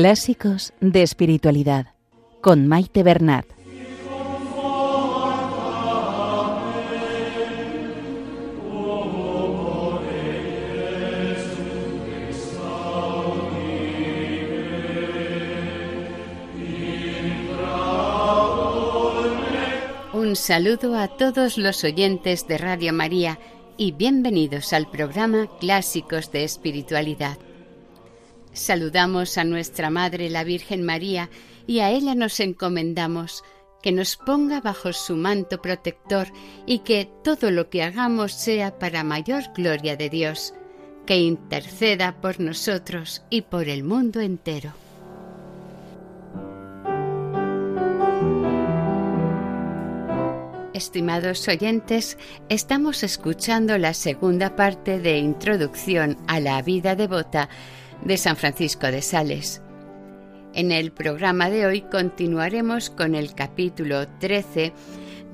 Clásicos de Espiritualidad con Maite Bernat. Un saludo a todos los oyentes de Radio María y bienvenidos al programa Clásicos de Espiritualidad. Saludamos a nuestra Madre la Virgen María y a ella nos encomendamos que nos ponga bajo su manto protector y que todo lo que hagamos sea para mayor gloria de Dios, que interceda por nosotros y por el mundo entero. Estimados oyentes, estamos escuchando la segunda parte de Introducción a la vida devota de San Francisco de Sales. En el programa de hoy continuaremos con el capítulo 13,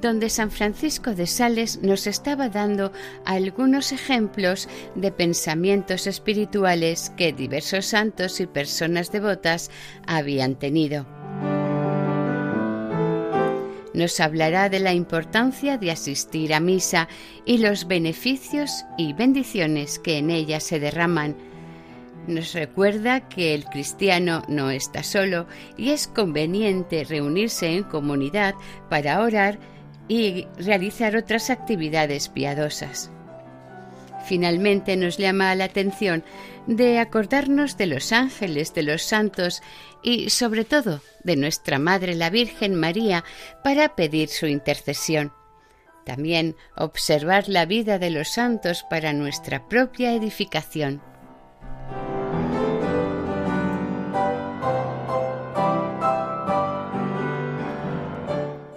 donde San Francisco de Sales nos estaba dando algunos ejemplos de pensamientos espirituales que diversos santos y personas devotas habían tenido nos hablará de la importancia de asistir a misa y los beneficios y bendiciones que en ella se derraman. Nos recuerda que el cristiano no está solo y es conveniente reunirse en comunidad para orar y realizar otras actividades piadosas. Finalmente nos llama la atención de acordarnos de los ángeles, de los santos y sobre todo de nuestra Madre la Virgen María para pedir su intercesión. También observar la vida de los santos para nuestra propia edificación.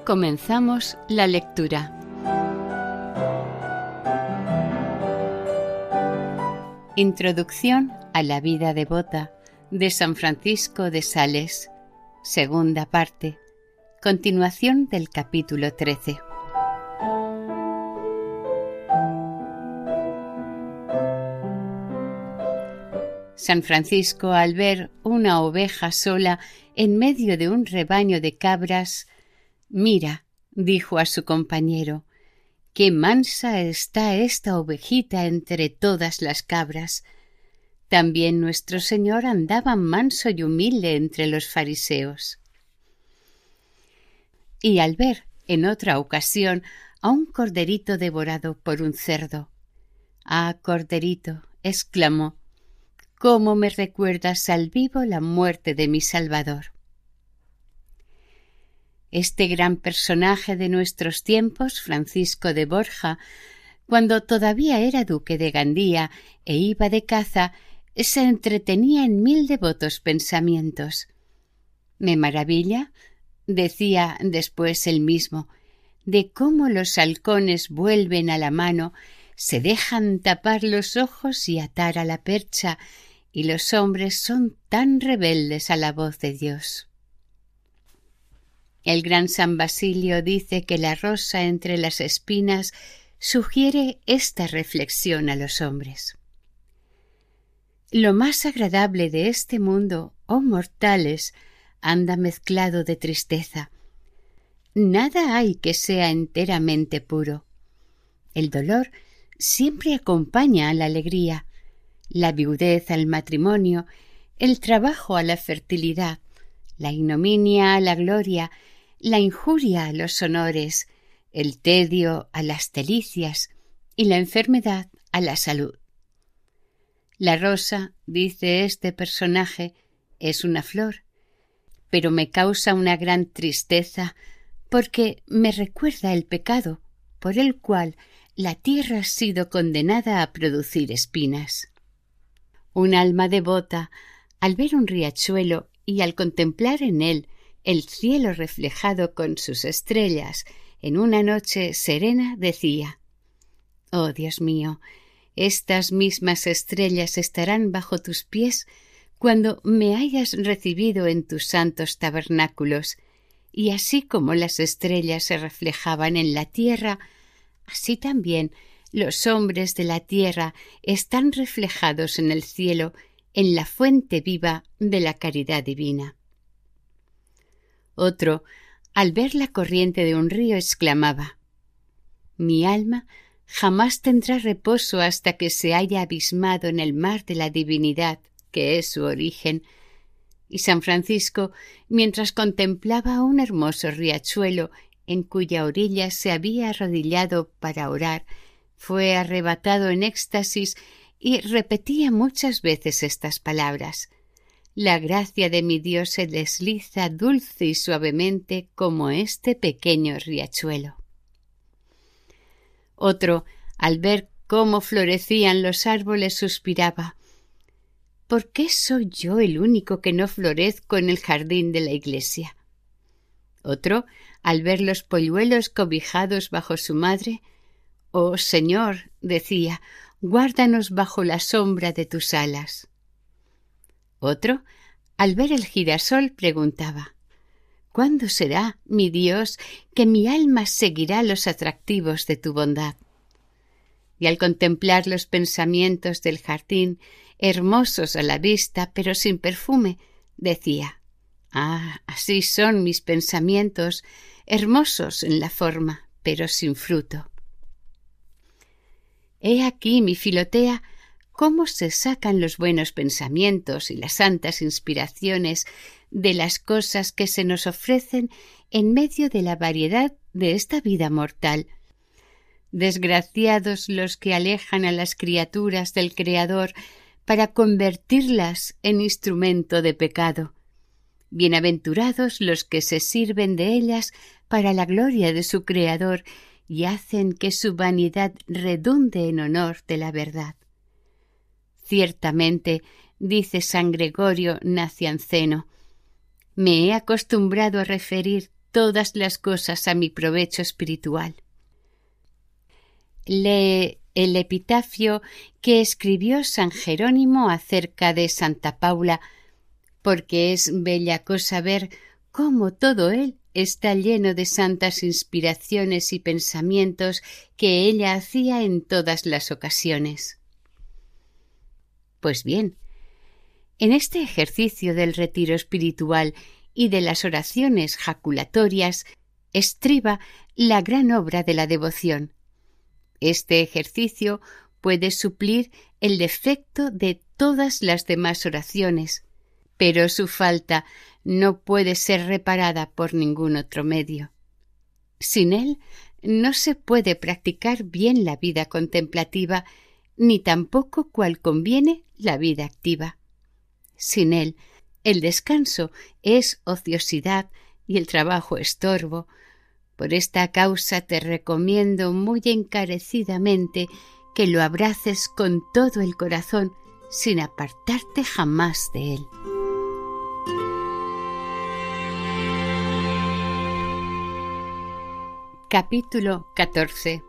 Comenzamos la lectura. Introducción a la vida devota de San Francisco de Sales, segunda parte, continuación del capítulo 13. San Francisco, al ver una oveja sola en medio de un rebaño de cabras, Mira, dijo a su compañero, Qué mansa está esta ovejita entre todas las cabras. También nuestro Señor andaba manso y humilde entre los fariseos. Y al ver en otra ocasión a un corderito devorado por un cerdo. Ah, corderito, exclamó, ¿cómo me recuerdas al vivo la muerte de mi Salvador? Este gran personaje de nuestros tiempos, Francisco de Borja, cuando todavía era duque de Gandía e iba de caza, se entretenía en mil devotos pensamientos. Me maravilla, decía después él mismo, de cómo los halcones vuelven a la mano, se dejan tapar los ojos y atar a la percha, y los hombres son tan rebeldes a la voz de Dios. El gran San Basilio dice que la rosa entre las espinas sugiere esta reflexión a los hombres. Lo más agradable de este mundo, oh mortales, anda mezclado de tristeza. Nada hay que sea enteramente puro. El dolor siempre acompaña a la alegría, la viudez al matrimonio, el trabajo a la fertilidad, la ignominia a la gloria, la injuria a los honores, el tedio a las delicias y la enfermedad a la salud. La rosa, dice este personaje, es una flor, pero me causa una gran tristeza porque me recuerda el pecado por el cual la tierra ha sido condenada a producir espinas. Un alma devota, al ver un riachuelo y al contemplar en él el cielo reflejado con sus estrellas en una noche serena decía Oh Dios mío, estas mismas estrellas estarán bajo tus pies cuando me hayas recibido en tus santos tabernáculos, y así como las estrellas se reflejaban en la tierra, así también los hombres de la tierra están reflejados en el cielo en la fuente viva de la caridad divina. Otro, al ver la corriente de un río, exclamaba Mi alma jamás tendrá reposo hasta que se haya abismado en el mar de la divinidad, que es su origen, y San Francisco, mientras contemplaba un hermoso riachuelo en cuya orilla se había arrodillado para orar, fue arrebatado en éxtasis y repetía muchas veces estas palabras La gracia de mi Dios se desliza dulce y suavemente como este pequeño riachuelo. Otro, al ver cómo florecían los árboles, suspiraba ¿Por qué soy yo el único que no florezco en el jardín de la iglesia? Otro, al ver los polluelos cobijados bajo su madre, Oh Señor, decía, guárdanos bajo la sombra de tus alas. Otro, al ver el girasol, preguntaba ¿Cuándo será, mi Dios, que mi alma seguirá los atractivos de tu bondad? Y al contemplar los pensamientos del jardín, hermosos a la vista, pero sin perfume, decía Ah, así son mis pensamientos, hermosos en la forma, pero sin fruto. He aquí, mi filotea, cómo se sacan los buenos pensamientos y las santas inspiraciones de las cosas que se nos ofrecen en medio de la variedad de esta vida mortal. Desgraciados los que alejan a las criaturas del Creador para convertirlas en instrumento de pecado. Bienaventurados los que se sirven de ellas para la gloria de su Creador y hacen que su vanidad redunde en honor de la verdad. Ciertamente, dice San Gregorio Nacianceno, me he acostumbrado a referir todas las cosas a mi provecho espiritual. Lee el epitafio que escribió San Jerónimo acerca de Santa Paula, porque es bella cosa ver cómo todo él está lleno de santas inspiraciones y pensamientos que ella hacía en todas las ocasiones. Pues bien, en este ejercicio del retiro espiritual y de las oraciones jaculatorias estriba la gran obra de la devoción. Este ejercicio puede suplir el defecto de todas las demás oraciones, pero su falta no puede ser reparada por ningún otro medio. Sin él no se puede practicar bien la vida contemplativa, ni tampoco cual conviene la vida activa. Sin él, el descanso es ociosidad y el trabajo estorbo. Por esta causa te recomiendo muy encarecidamente que lo abraces con todo el corazón sin apartarte jamás de él. Capítulo 14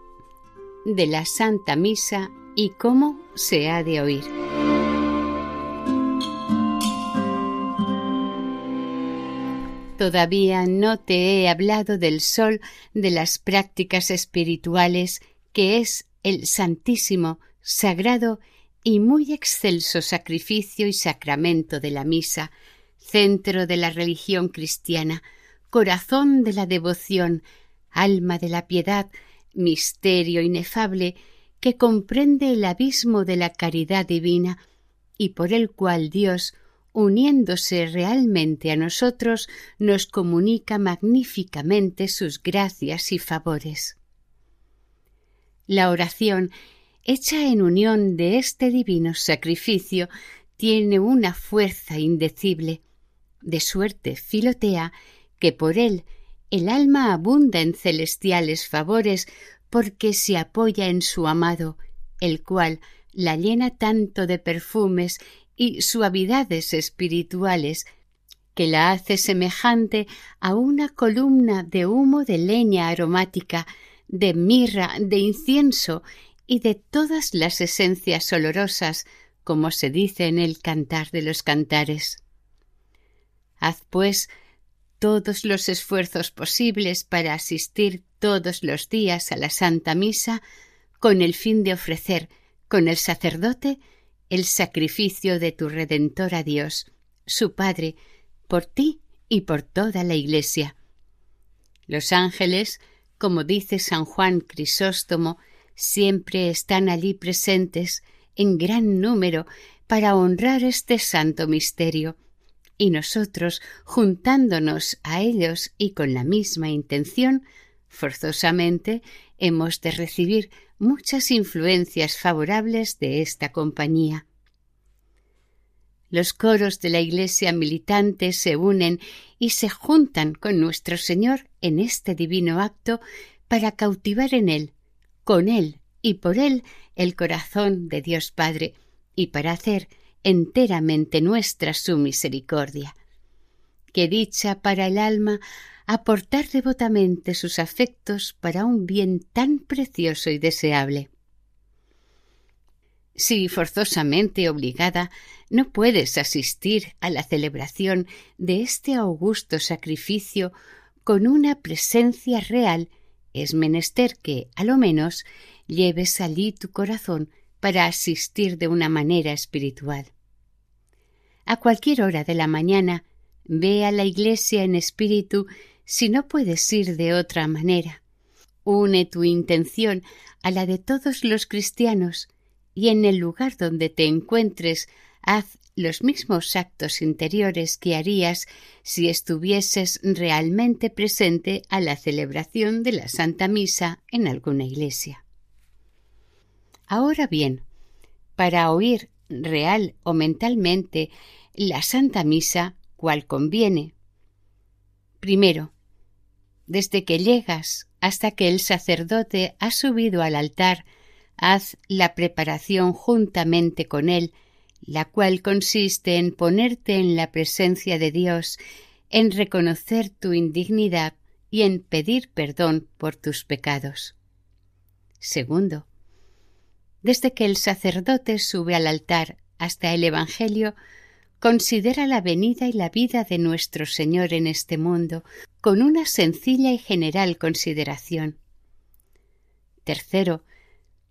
de la Santa Misa y cómo se ha de oír. Todavía no te he hablado del sol de las prácticas espirituales, que es el santísimo, sagrado y muy excelso sacrificio y sacramento de la misa, centro de la religión cristiana, corazón de la devoción, alma de la piedad, misterio inefable que comprende el abismo de la caridad divina y por el cual Dios, uniéndose realmente a nosotros, nos comunica magníficamente sus gracias y favores. La oración, hecha en unión de este divino sacrificio, tiene una fuerza indecible, de suerte filotea que por él el alma abunda en celestiales favores porque se apoya en su amado, el cual la llena tanto de perfumes y suavidades espirituales que la hace semejante a una columna de humo de leña aromática, de mirra, de incienso y de todas las esencias olorosas, como se dice en el cantar de los cantares. Haz, pues, todos los esfuerzos posibles para asistir todos los días a la Santa Misa con el fin de ofrecer con el sacerdote el sacrificio de tu Redentor a Dios, su Padre, por ti y por toda la Iglesia. Los ángeles, como dice San Juan Crisóstomo, siempre están allí presentes en gran número para honrar este santo misterio, y nosotros, juntándonos a ellos y con la misma intención, forzosamente hemos de recibir muchas influencias favorables de esta compañía. Los coros de la Iglesia militante se unen y se juntan con nuestro Señor en este divino acto para cautivar en Él, con Él y por Él el corazón de Dios Padre, y para hacer enteramente nuestra su misericordia. Que dicha para el alma aportar devotamente sus afectos para un bien tan precioso y deseable. Si forzosamente obligada no puedes asistir a la celebración de este augusto sacrificio con una presencia real, es menester que, a lo menos, lleves allí tu corazón para asistir de una manera espiritual. A cualquier hora de la mañana, ve a la iglesia en espíritu si no puedes ir de otra manera. Une tu intención a la de todos los cristianos y en el lugar donde te encuentres haz los mismos actos interiores que harías si estuvieses realmente presente a la celebración de la Santa Misa en alguna iglesia. Ahora bien, para oír real o mentalmente la Santa Misa, cual conviene. Primero, desde que llegas hasta que el sacerdote ha subido al altar, haz la preparación juntamente con él, la cual consiste en ponerte en la presencia de Dios, en reconocer tu indignidad y en pedir perdón por tus pecados. Segundo, desde que el sacerdote sube al altar hasta el Evangelio, considera la venida y la vida de nuestro Señor en este mundo con una sencilla y general consideración. Tercero,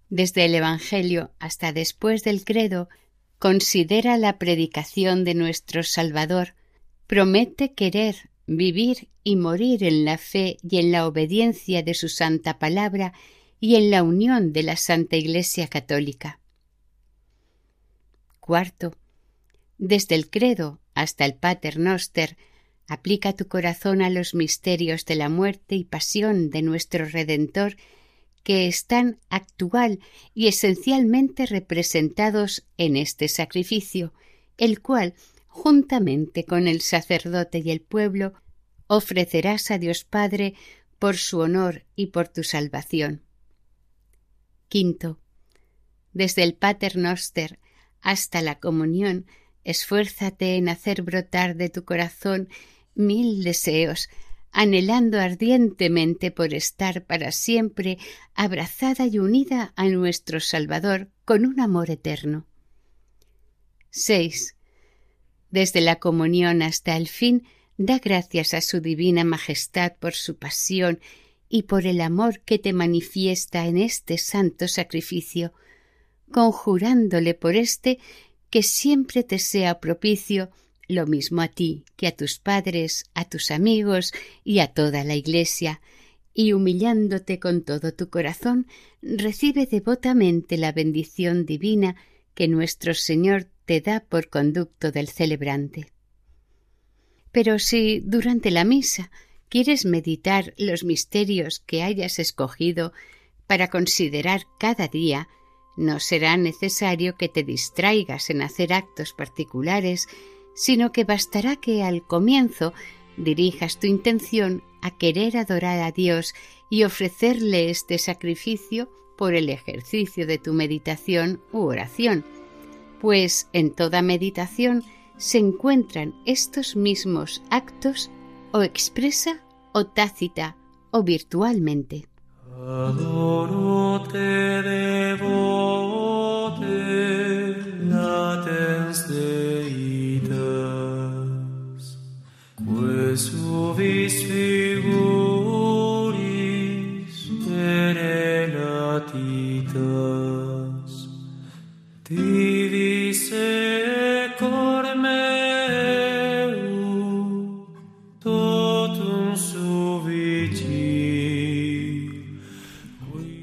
desde el Evangelio hasta después del credo, considera la predicación de nuestro Salvador, promete querer, vivir y morir en la fe y en la obediencia de su santa palabra y en la unión de la Santa Iglesia Católica. Cuarto, desde el credo hasta el Pater Noster, aplica tu corazón a los misterios de la muerte y pasión de nuestro Redentor que están actual y esencialmente representados en este sacrificio, el cual, juntamente con el sacerdote y el pueblo, ofrecerás a Dios Padre por su honor y por tu salvación. Quinto. Desde el Pater Noster hasta la comunión, Esfuérzate en hacer brotar de tu corazón mil deseos, anhelando ardientemente por estar para siempre abrazada y unida a nuestro Salvador con un amor eterno. 6. Desde la comunión hasta el fin, da gracias a su divina majestad por su pasión y por el amor que te manifiesta en este santo sacrificio, conjurándole por éste que siempre te sea propicio lo mismo a ti que a tus padres, a tus amigos y a toda la Iglesia, y humillándote con todo tu corazón, recibe devotamente la bendición divina que nuestro Señor te da por conducto del celebrante. Pero si durante la misa quieres meditar los misterios que hayas escogido para considerar cada día no será necesario que te distraigas en hacer actos particulares, sino que bastará que al comienzo dirijas tu intención a querer adorar a Dios y ofrecerle este sacrificio por el ejercicio de tu meditación u oración, pues en toda meditación se encuentran estos mismos actos o expresa o tácita o virtualmente.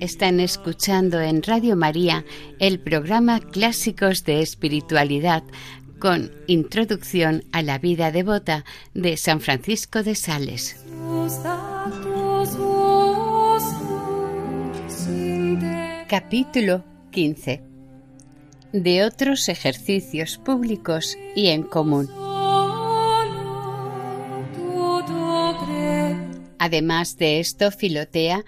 Están escuchando en Radio María el programa Clásicos de Espiritualidad con introducción a la vida devota de San Francisco de Sales. Capítulo 15 De otros ejercicios públicos y en común. Además de esto, Filotea,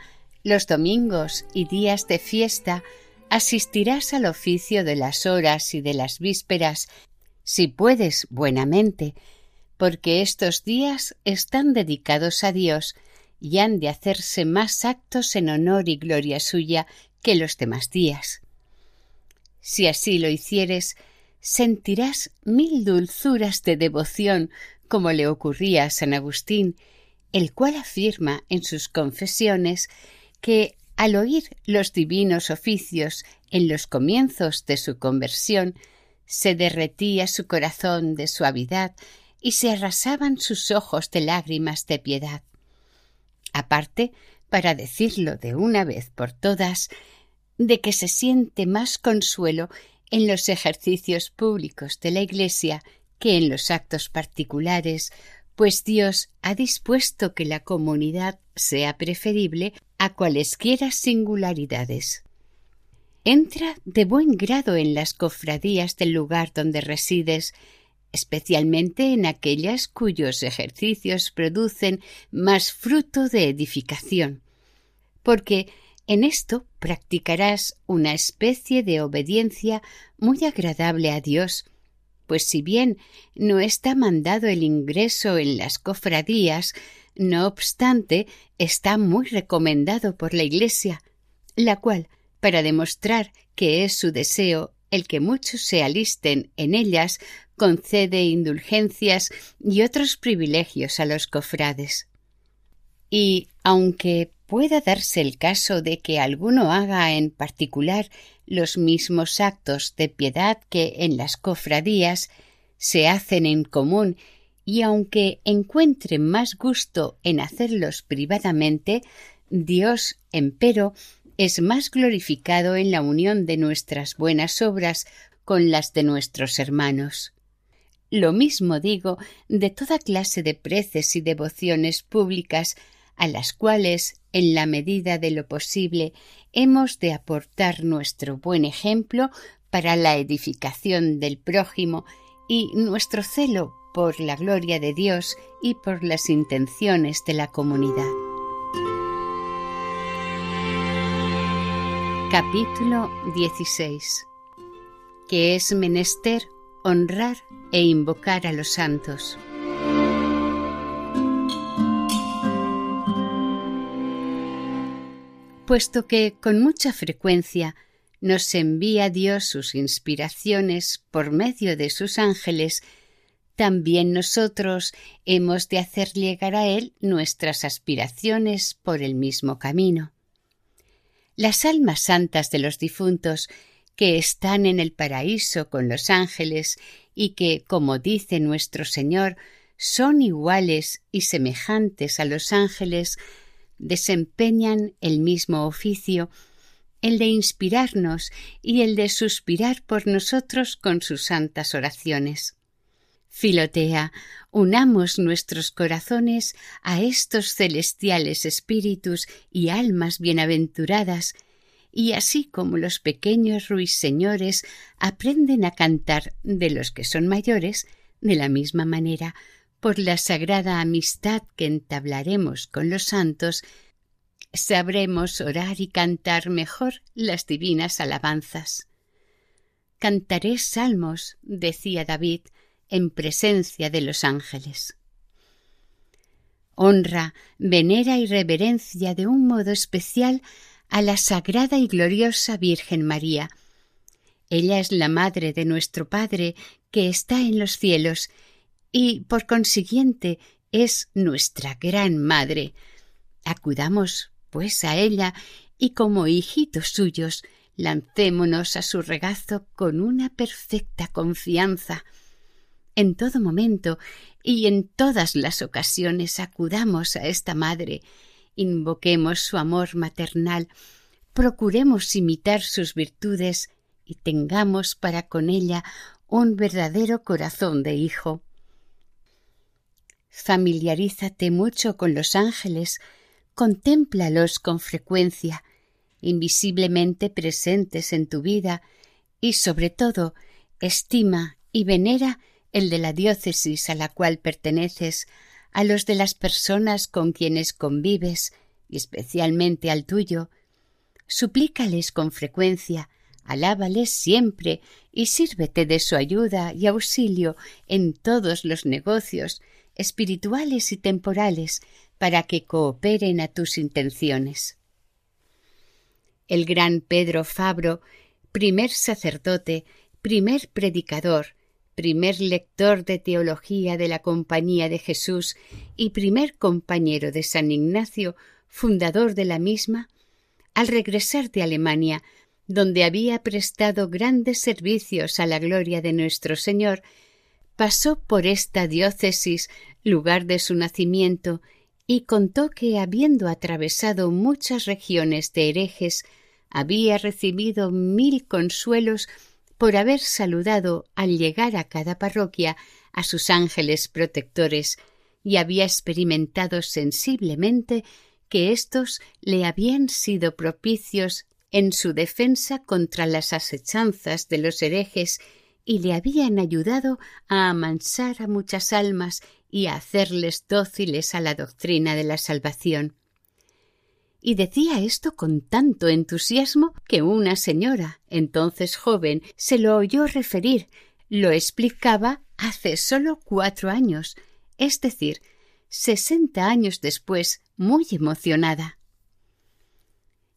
los domingos y días de fiesta asistirás al oficio de las horas y de las vísperas, si puedes buenamente, porque estos días están dedicados a Dios y han de hacerse más actos en honor y gloria suya que los demás días. Si así lo hicieres, sentirás mil dulzuras de devoción, como le ocurría a San Agustín, el cual afirma en sus confesiones que al oír los divinos oficios en los comienzos de su conversión, se derretía su corazón de suavidad y se arrasaban sus ojos de lágrimas de piedad. Aparte, para decirlo de una vez por todas, de que se siente más consuelo en los ejercicios públicos de la Iglesia que en los actos particulares, pues Dios ha dispuesto que la comunidad sea preferible a cualesquiera singularidades. Entra de buen grado en las cofradías del lugar donde resides, especialmente en aquellas cuyos ejercicios producen más fruto de edificación, porque en esto practicarás una especie de obediencia muy agradable a Dios, pues si bien no está mandado el ingreso en las cofradías, no obstante está muy recomendado por la Iglesia, la cual, para demostrar que es su deseo el que muchos se alisten en ellas, concede indulgencias y otros privilegios a los cofrades. Y aunque pueda darse el caso de que alguno haga en particular los mismos actos de piedad que en las cofradías se hacen en común y aunque encuentre más gusto en hacerlos privadamente, Dios, empero, es más glorificado en la unión de nuestras buenas obras con las de nuestros hermanos. Lo mismo digo de toda clase de preces y devociones públicas a las cuales, en la medida de lo posible, hemos de aportar nuestro buen ejemplo para la edificación del prójimo y nuestro celo por la gloria de Dios y por las intenciones de la comunidad. Capítulo 16 Que es menester honrar e invocar a los santos. Puesto que con mucha frecuencia nos envía Dios sus inspiraciones por medio de sus ángeles, también nosotros hemos de hacer llegar a Él nuestras aspiraciones por el mismo camino. Las almas santas de los difuntos, que están en el paraíso con los ángeles y que, como dice nuestro Señor, son iguales y semejantes a los ángeles, desempeñan el mismo oficio, el de inspirarnos y el de suspirar por nosotros con sus santas oraciones. Filotea, unamos nuestros corazones a estos celestiales espíritus y almas bienaventuradas, y así como los pequeños ruiseñores aprenden a cantar de los que son mayores, de la misma manera por la sagrada amistad que entablaremos con los santos, sabremos orar y cantar mejor las divinas alabanzas. Cantaré salmos, decía David, en presencia de los ángeles. Honra, venera y reverencia de un modo especial a la sagrada y gloriosa Virgen María. Ella es la madre de nuestro Padre que está en los cielos y por consiguiente es nuestra gran madre. Acudamos, pues, a ella y como hijitos suyos lancémonos a su regazo con una perfecta confianza. En todo momento y en todas las ocasiones acudamos a esta madre, invoquemos su amor maternal, procuremos imitar sus virtudes y tengamos para con ella un verdadero corazón de hijo. Familiarízate mucho con los ángeles, contémplalos con frecuencia, invisiblemente presentes en tu vida, y sobre todo estima y venera el de la diócesis a la cual perteneces, a los de las personas con quienes convives, y especialmente al tuyo, suplícales con frecuencia, alábales siempre y sírvete de su ayuda y auxilio en todos los negocios, espirituales y temporales, para que cooperen a tus intenciones. El gran Pedro Fabro, primer sacerdote, primer predicador, primer lector de teología de la Compañía de Jesús y primer compañero de San Ignacio, fundador de la misma, al regresar de Alemania, donde había prestado grandes servicios a la gloria de nuestro Señor, pasó por esta diócesis, lugar de su nacimiento, y contó que, habiendo atravesado muchas regiones de herejes, había recibido mil consuelos por haber saludado al llegar a cada parroquia a sus ángeles protectores, y había experimentado sensiblemente que éstos le habían sido propicios en su defensa contra las asechanzas de los herejes y le habían ayudado a amansar a muchas almas y a hacerles dóciles a la doctrina de la salvación. Y decía esto con tanto entusiasmo que una señora, entonces joven, se lo oyó referir, lo explicaba hace sólo cuatro años, es decir, sesenta años después, muy emocionada.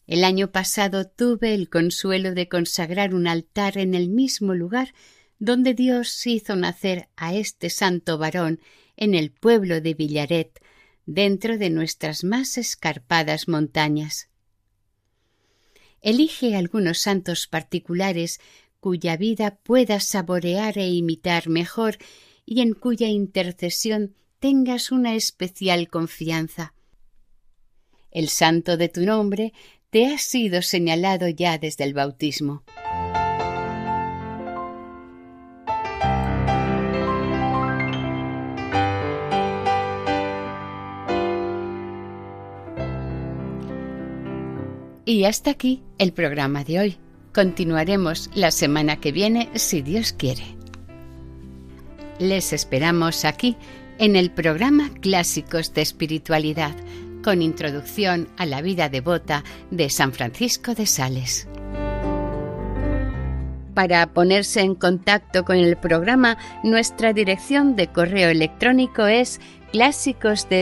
El año pasado tuve el consuelo de consagrar un altar en el mismo lugar donde Dios hizo nacer a este santo varón en el pueblo de Villaret, dentro de nuestras más escarpadas montañas. Elige algunos santos particulares cuya vida puedas saborear e imitar mejor y en cuya intercesión tengas una especial confianza. El santo de tu nombre te ha sido señalado ya desde el bautismo. Y hasta aquí el programa de hoy. Continuaremos la semana que viene si Dios quiere. Les esperamos aquí en el programa Clásicos de Espiritualidad, con introducción a la vida devota de San Francisco de Sales. Para ponerse en contacto con el programa, nuestra dirección de correo electrónico es clásicos de